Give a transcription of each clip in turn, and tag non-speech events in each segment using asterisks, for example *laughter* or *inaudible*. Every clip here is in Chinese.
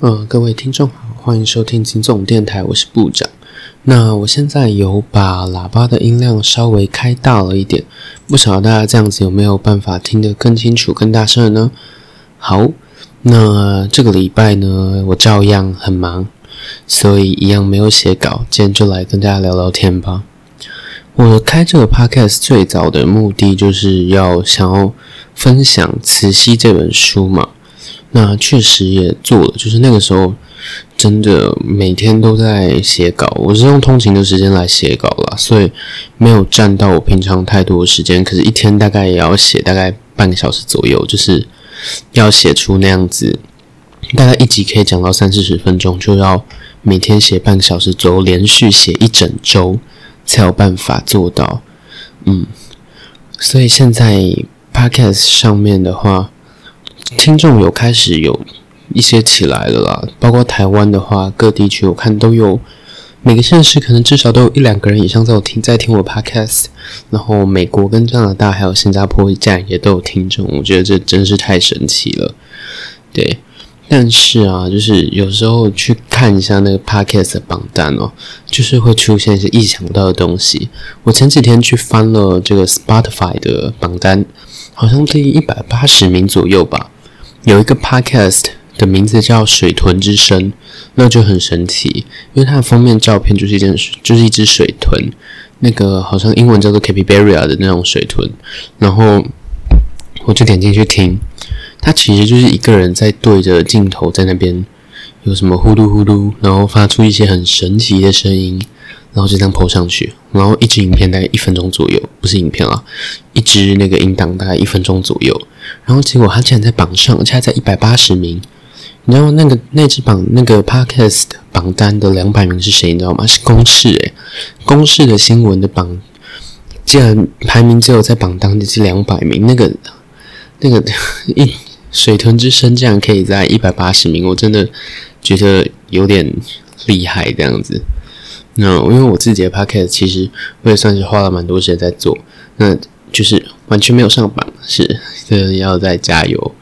嗯，各位听众好，欢迎收听金总电台，我是部长。那我现在有把喇叭的音量稍微开大了一点，不晓得大家这样子有没有办法听得更清楚、更大声呢？好，那这个礼拜呢，我照样很忙，所以一样没有写稿，今天就来跟大家聊聊天吧。我开这个 podcast 最早的目的就是要想要分享《慈禧》这本书嘛。那确实也做了，就是那个时候真的每天都在写稿，我是用通勤的时间来写稿啦，所以没有占到我平常太多的时间。可是，一天大概也要写大概半个小时左右，就是要写出那样子，大概一集可以讲到三四十分钟，就要每天写半个小时左右，连续写一整周才有办法做到。嗯，所以现在 podcast 上面的话。听众有开始有一些起来了啦，包括台湾的话，各地区我看都有，每个县市可能至少都有一两个人以上在有听在听我 podcast，然后美国跟加拿大还有新加坡一站也都有听众，我觉得这真是太神奇了。对，但是啊，就是有时候去看一下那个 podcast 的榜单哦，就是会出现一些意想不到的东西。我前几天去翻了这个 Spotify 的榜单，好像第一百八十名左右吧。有一个 podcast 的名字叫《水豚之声》，那就很神奇，因为它的封面照片就是一件，就是一只水豚，那个好像英文叫做 capybara 的那种水豚。然后我就点进去听，它其实就是一个人在对着镜头在那边有什么呼噜呼噜，然后发出一些很神奇的声音。然后就这样播上去，然后一支影片大概一分钟左右，不是影片啊，一支那个音档大概一分钟左右。然后结果他竟然在榜上，而且在一百八十名。你知道那个那支榜那个 podcast 榜单的两百名是谁？你知道吗？是公式诶，公式的新闻的榜，竟然排名只有在榜单的是两百名。那个那个 *laughs* 一水豚之声竟然可以在一百八十名，我真的觉得有点厉害这样子。那因为我自己的 podcast 其实我也算是花了蛮多时间在做，那就是完全没有上榜，是的要再加油，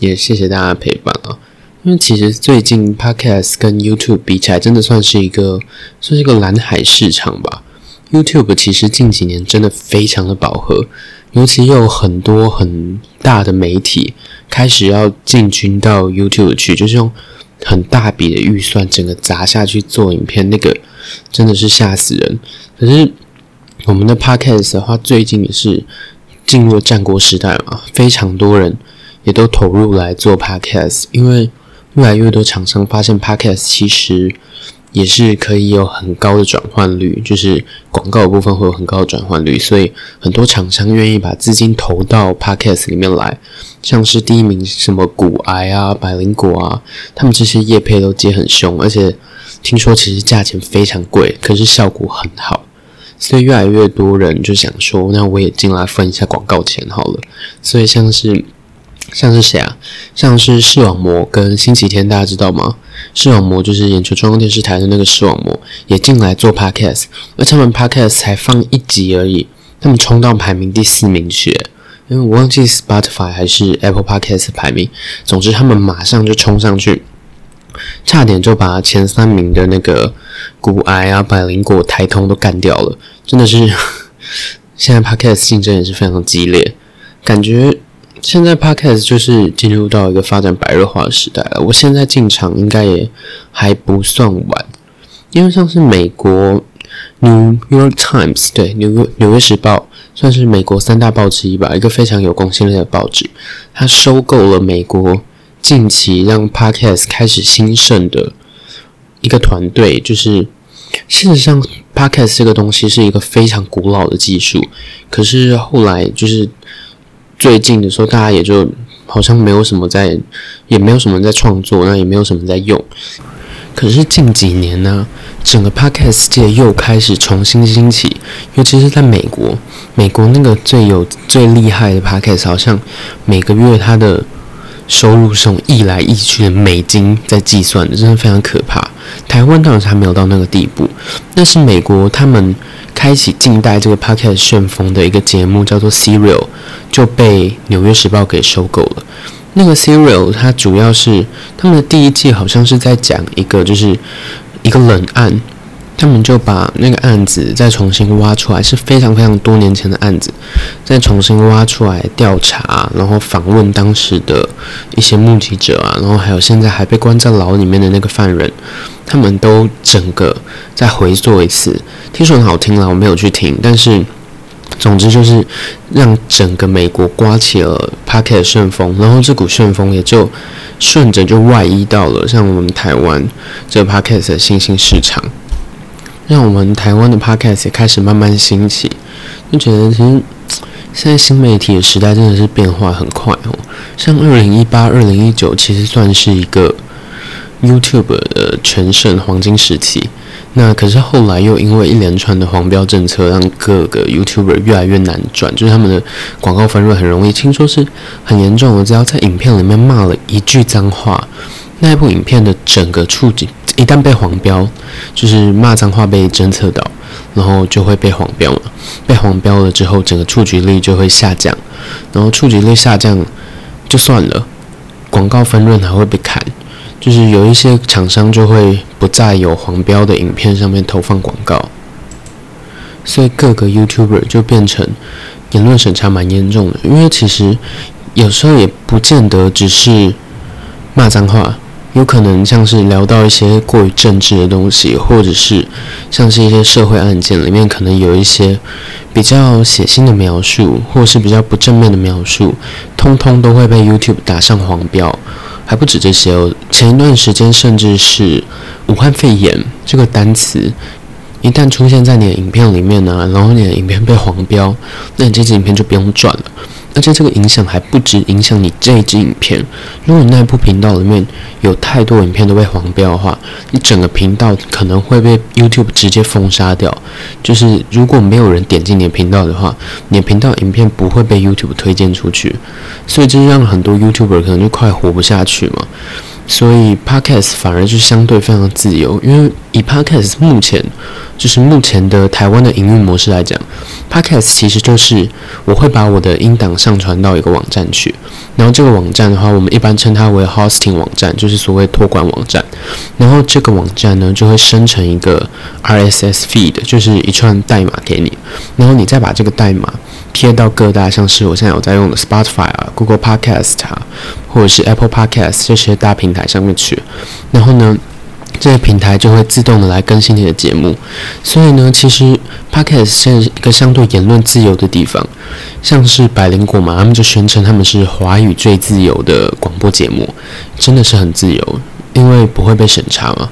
也谢谢大家的陪伴啊。因为其实最近 podcast 跟 YouTube 比起来，真的算是一个算是一个蓝海市场吧。YouTube 其实近几年真的非常的饱和，尤其有很多很大的媒体开始要进军到 YouTube 去，就是用很大笔的预算整个砸下去做影片，那个。真的是吓死人！可是我们的 podcast 的话，最近也是进入战国时代嘛，非常多人也都投入来做 podcast，因为越来越多厂商发现 podcast 其实也是可以有很高的转换率，就是广告部分会有很高的转换率，所以很多厂商愿意把资金投到 podcast 里面来，像是第一名什么骨癌啊、百灵果啊，他们这些业配都接很凶，而且。听说其实价钱非常贵，可是效果很好，所以越来越多人就想说，那我也进来分一下广告钱好了。所以像是像是谁啊？像是视网膜跟星期天，大家知道吗？视网膜就是眼球中央电视台的那个视网膜，也进来做 podcast，而他们 podcast 才放一集而已，他们冲到排名第四名去，因为我忘记 Spotify 还是 Apple Podcast 排名，总之他们马上就冲上去。差点就把前三名的那个骨癌啊、百灵果、台通都干掉了，真的是 *laughs* 现在 podcast 竞争也是非常激烈，感觉现在 podcast 就是进入到一个发展白热化的时代了。我现在进场应该也还不算晚，因为像是美国 New York Times 对纽约纽约时报算是美国三大报之一吧，一个非常有公信力的报纸，它收购了美国。近期让 Podcast 开始兴盛的一个团队，就是事实上 Podcast 这个东西是一个非常古老的技术，可是后来就是最近的时候，大家也就好像没有什么在，也没有什么在创作，那也没有什么在用。可是近几年呢，整个 Podcast 界又开始重新兴起，尤其是在美国，美国那个最有最厉害的 Podcast，好像每个月它的。收入是用亿来亿去的美金在计算的，真的非常可怕。台湾当然还没有到那个地步，但是美国他们开启近代这个 podcast 旋风的一个节目叫做 Serial，就被纽约时报给收购了。那个 Serial 它主要是他们的第一季好像是在讲一个就是一个冷案。他们就把那个案子再重新挖出来，是非常非常多年前的案子，再重新挖出来调查，然后访问当时的一些目击者啊，然后还有现在还被关在牢里面的那个犯人，他们都整个再回做一次。听说很好听啦，我没有去听，但是总之就是让整个美国刮起了 p a c k e t 旋风，然后这股旋风也就顺着就外移到了像我们台湾这个 p a c k e t 的新兴市场。让我们台湾的 podcast 也开始慢慢兴起，就觉得其实 *tsk* 现在新媒体的时代真的是变化很快哦。像二零一八、二零一九，其实算是一个 YouTube 的全盛黄金时期。那可是后来又因为一连串的黄标政策，让各个 YouTuber 越来越难赚，就是他们的广告分润很容易，听说是很严重的。只要在影片里面骂了一句脏话，那一部影片的整个触景。一旦被黄标，就是骂脏话被侦测到，然后就会被黄标了。被黄标了之后，整个触及率就会下降，然后触及率下降就算了，广告分润还会被砍，就是有一些厂商就会不再有黄标的影片上面投放广告，所以各个 YouTuber 就变成言论审查蛮严重的，因为其实有时候也不见得只是骂脏话。有可能像是聊到一些过于政治的东西，或者是像是一些社会案件里面可能有一些比较血腥的描述，或是比较不正面的描述，通通都会被 YouTube 打上黄标。还不止这些哦，前一段时间甚至是武汉肺炎这个单词，一旦出现在你的影片里面呢，然后你的影片被黄标，那你这支影片就不用转了。而且这个影响还不止影响你这一支影片，如果你那部频道里面有太多影片都被黄标的话，你整个频道可能会被 YouTube 直接封杀掉。就是如果没有人点进你的频道的话，你的频道影片不会被 YouTube 推荐出去，所以这让很多 YouTuber 可能就快活不下去嘛。所以 Podcast 反而就相对非常自由，因为以 Podcast 目前就是目前的台湾的营运模式来讲，Podcast 其实就是我会把我的音档上传到一个网站去，然后这个网站的话，我们一般称它为 Hosting 网站，就是所谓托管网站，然后这个网站呢就会生成一个 RSS feed，就是一串代码给你，然后你再把这个代码。贴到各大像是我现在有在用的 Spotify 啊、Google Podcast 啊，或者是 Apple Podcast 这些大平台上面去，然后呢，这些平台就会自动的来更新你的节目。所以呢，其实 Podcast 是一个相对言论自由的地方，像是百灵果嘛，他们就宣称他们是华语最自由的广播节目，真的是很自由，因为不会被审查嘛。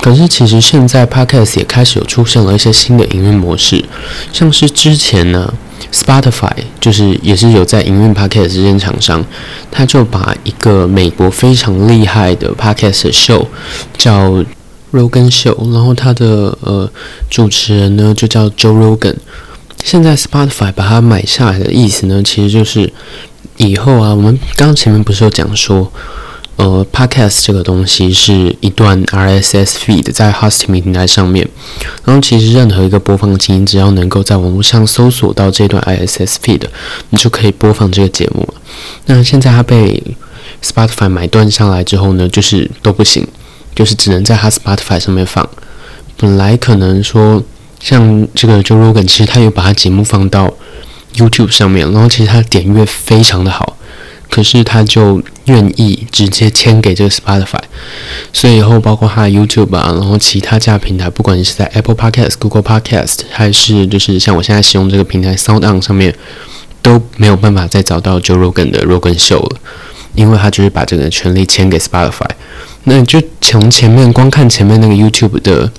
可是其实现在 Podcast 也开始有出现了一些新的营运模式，像是之前呢。Spotify 就是也是有在营运 Podcast 这间厂商，他就把一个美国非常厉害的 Podcast show 叫 Rogan Show，然后他的呃主持人呢就叫 Joe Rogan。现在 Spotify 把它买下来的意思呢，其实就是以后啊，我们刚前面不是有讲说。呃，Podcast 这个东西是一段 RSS feed 在 Hosting 平台上面，然后其实任何一个播放器，只要能够在网络上搜索到这段 RSS feed，你就可以播放这个节目。那现在它被 Spotify 买断下来之后呢，就是都不行，就是只能在它 Spotify 上面放。本来可能说像这个 Joe Rogan，其实他有把他节目放到 YouTube 上面，然后其实他的点阅非常的好。可是他就愿意直接签给这个 Spotify，所以以后包括他的 YouTube 啊，然后其他家平台，不管你是在 Apple Podcast、Google Podcast，还是就是像我现在使用这个平台 SoundOn 上面，都没有办法再找到 Joe Rogan 的 Rogan Show 了，因为他就是把这个权利签给 Spotify。那就从前面光看前面那个 YouTube 的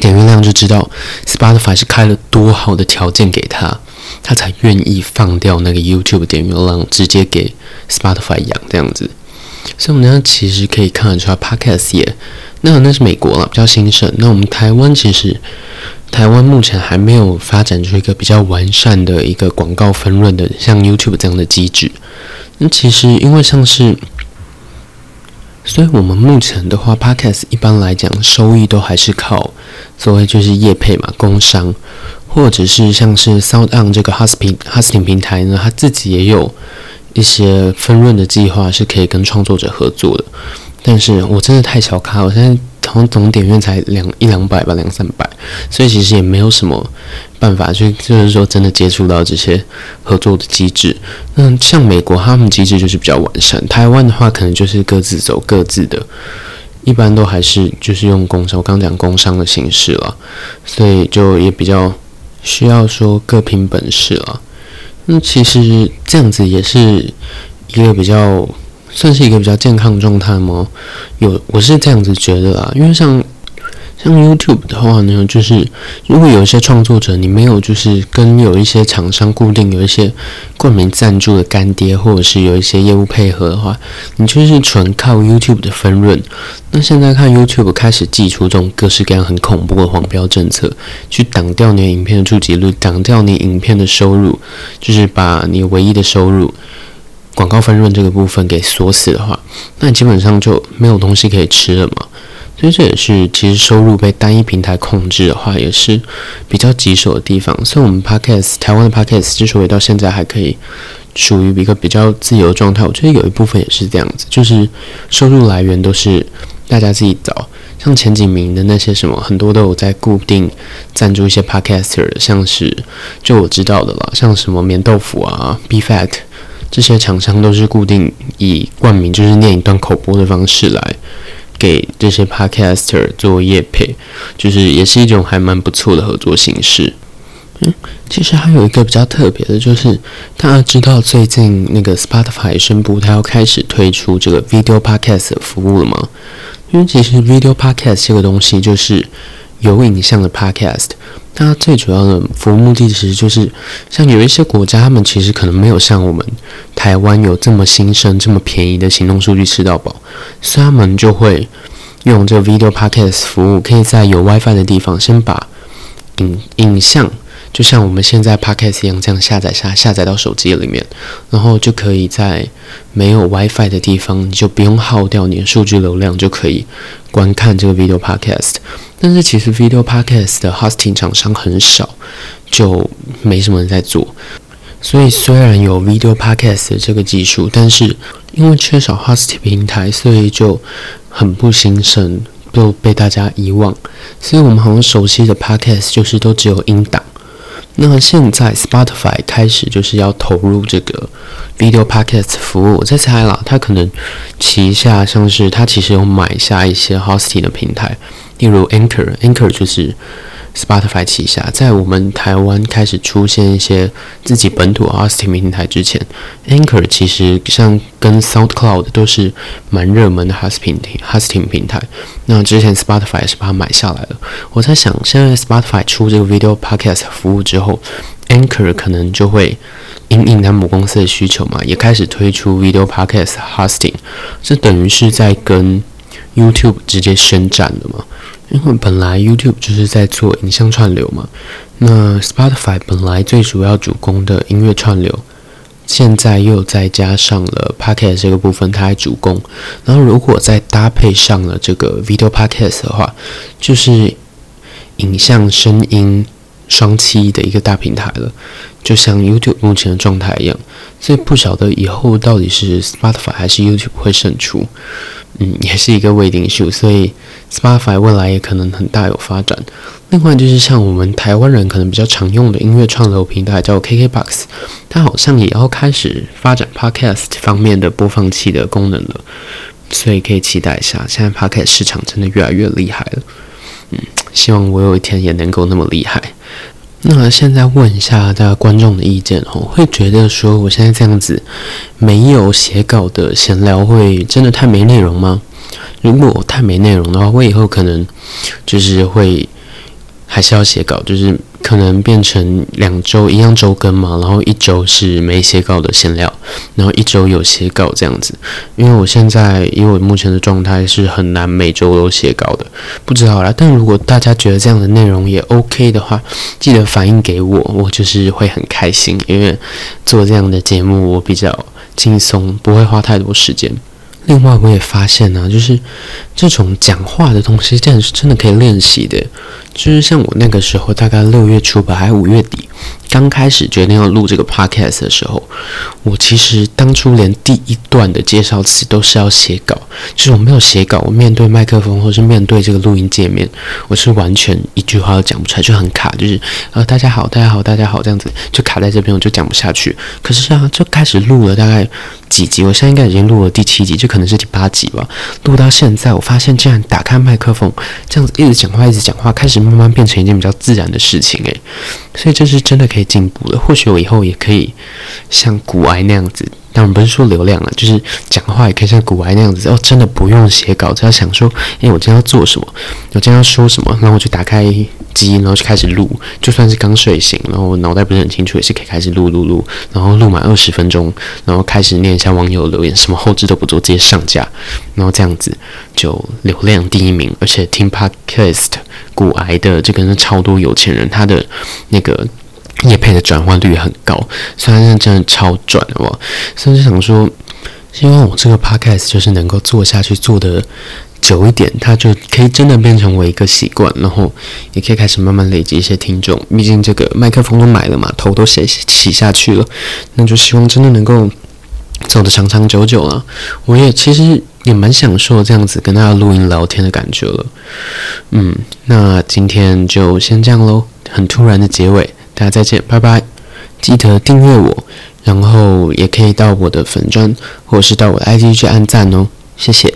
点阅量就知道，Spotify 是开了多好的条件给他。他才愿意放掉那个 YouTube 点阅量，直接给 Spotify 养这样子。所以，我们呢其实可以看得出来，Podcast 也那那是美国了，比较兴盛。那我们台湾其实，台湾目前还没有发展出一个比较完善的一个广告分润的，像 YouTube 这样的机制。那其实因为像是，所以我们目前的话，Podcast 一般来讲收益都还是靠所谓就是业配嘛，工商。或者是像是 SoundOn 这个 Hosting Hosting 平台呢，它自己也有一些分润的计划是可以跟创作者合作的。但是我真的太小咖，我现在好像总点阅才两一两百吧，两三百，所以其实也没有什么办法去，就是说真的接触到这些合作的机制。那像美国，他们机制就是比较完善；台湾的话，可能就是各自走各自的，一般都还是就是用工商，我刚讲工商的形式了，所以就也比较需要说各凭本事了。那其实这样子也是一个比较。算是一个比较健康状态吗？有，我是这样子觉得啦。因为像像 YouTube 的话呢，就是如果有一些创作者，你没有就是跟有一些厂商固定有一些冠名赞助的干爹，或者是有一些业务配合的话，你就是纯靠 YouTube 的分润。那现在看 YouTube 开始寄出这种各式各样很恐怖的黄标政策，去挡掉你影片的触及率，挡掉你影片的收入，就是把你唯一的收入。广告分润这个部分给锁死的话，那基本上就没有东西可以吃了嘛。所以这也是其实收入被单一平台控制的话，也是比较棘手的地方。所以，我们 Podcast 台湾的 Podcast 之所以到现在还可以属于一个比较自由的状态，我觉得有一部分也是这样子，就是收入来源都是大家自己找。像前几名的那些什么，很多都有在固定赞助一些 Podcaster，像是就我知道的了，像什么棉豆腐啊，B Fat。这些厂商都是固定以冠名，就是念一段口播的方式来给这些 podcaster 做业配，就是也是一种还蛮不错的合作形式。嗯，其实还有一个比较特别的，就是大家知道最近那个 Spotify 宣布它要开始推出这个 video podcast 服务了吗？因为其实 video podcast 这个东西就是有影像的 podcast。那最主要的服务目的其实就是，像有一些国家，他们其实可能没有像我们台湾有这么新生、这么便宜的行动数据吃到饱，所以他们就会用这个 video podcast 服务，可以在有 WiFi 的地方先把影影像。就像我们现在 Podcast 一样，这样下载下下载到手机里面，然后就可以在没有 WiFi 的地方，你就不用耗掉你的数据流量，就可以观看这个 Video Podcast。但是其实 Video Podcast 的 Hosting 厂商很少，就没什么人在做。所以虽然有 Video Podcast 的这个技术，但是因为缺少 Hosting 平台，所以就很不兴盛，就被大家遗忘。所以我们好像熟悉的 Podcast 就是都只有音档。那现在 Spotify 开始就是要投入这个 Video Podcast 服务，我在猜啦，它可能旗下像是它其实有买下一些 Hosting 的平台，例如 Anchor，Anchor 就是。Spotify 旗下，在我们台湾开始出现一些自己本土 hosting 平台之前，Anchor 其实像跟 SoundCloud 都是蛮热门的 hosting hosting 平台。那之前 Spotify 也是把它买下来了。我在想，现在 Spotify 出这个 Video Podcast 服务之后，Anchor 可能就会因应他母公司的需求嘛，也开始推出 Video Podcast hosting。这等于是在跟 YouTube 直接宣战了嘛？因为本来 YouTube 就是在做影像串流嘛，那 Spotify 本来最主要主攻的音乐串流，现在又再加上了 Podcast 这个部分，它还主攻。然后如果再搭配上了这个 Video Podcast 的话，就是影像声音双栖的一个大平台了，就像 YouTube 目前的状态一样。所以不晓得以后到底是 Spotify 还是 YouTube 会胜出。嗯，也是一个未定数，所以 Spotify 未来也可能很大有发展。另外就是像我们台湾人可能比较常用的音乐创流平台叫 KKBOX，它好像也要开始发展 Podcast 方面的播放器的功能了，所以可以期待一下。现在 Podcast 市场真的越来越厉害了，嗯，希望我有一天也能够那么厉害。那现在问一下大家观众的意见哦，会觉得说我现在这样子没有写稿的闲聊会真的太没内容吗？如果我太没内容的话，我以后可能就是会。还是要写稿，就是可能变成两周一样周更嘛，然后一周是没写稿的闲聊，然后一周有写稿这样子。因为我现在因为我目前的状态是很难每周都写稿的，不知道啦。但如果大家觉得这样的内容也 OK 的话，记得反映给我，我就是会很开心，因为做这样的节目我比较轻松，不会花太多时间。另外，我也发现呢，就是这种讲话的东西，真的是真的可以练习的。就是像我那个时候，大概六月初吧，还是五月底，刚开始决定要录这个 podcast 的时候，我其实当初连第一段的介绍词都是要写稿，就是我没有写稿，我面对麦克风或是面对这个录音界面，我是完全一句话都讲不出来，就很卡，就是呃大家好，大家好，大家好这样子，就卡在这边，我就讲不下去。可是啊，就开始录了大概几集，我现在应该已经录了第七集，就可能是第八集吧。录到现在，我发现竟然打开麦克风，这样子一直讲话，一直讲话，开始慢慢变成一件比较自然的事情，诶，所以这是真的可以进步的。或许我以后也可以像古埃那样子。当然不是说流量了，就是讲话也可以像古埃那样子哦，真的不用写稿，只要想说，诶，我今天要做什么，我今天要说什么，然后我就打开机，然后就开始录，就算是刚睡醒，然后脑袋不是很清楚，也是可以开始录录录，然后录满二十分钟，然后开始念一下网友留言，什么后置都不做，直接上架，然后这样子就流量第一名，而且听 podcast 古癌的这个人超多有钱人，他的那个。叶配的转换率很高，虽然是真的超赚，好不好？甚至想说，希望我这个 podcast 就是能够做下去，做的久一点，它就可以真的变成为一个习惯，然后也可以开始慢慢累积一些听众。毕竟这个麦克风都买了嘛，头都洗洗下去了，那就希望真的能够走得长长久久了。我也其实也蛮享受这样子跟大家录音聊天的感觉了。嗯，那今天就先这样喽，很突然的结尾。大家再见，拜拜！记得订阅我，然后也可以到我的粉砖，或者是到我的 IG 去按赞哦，谢谢。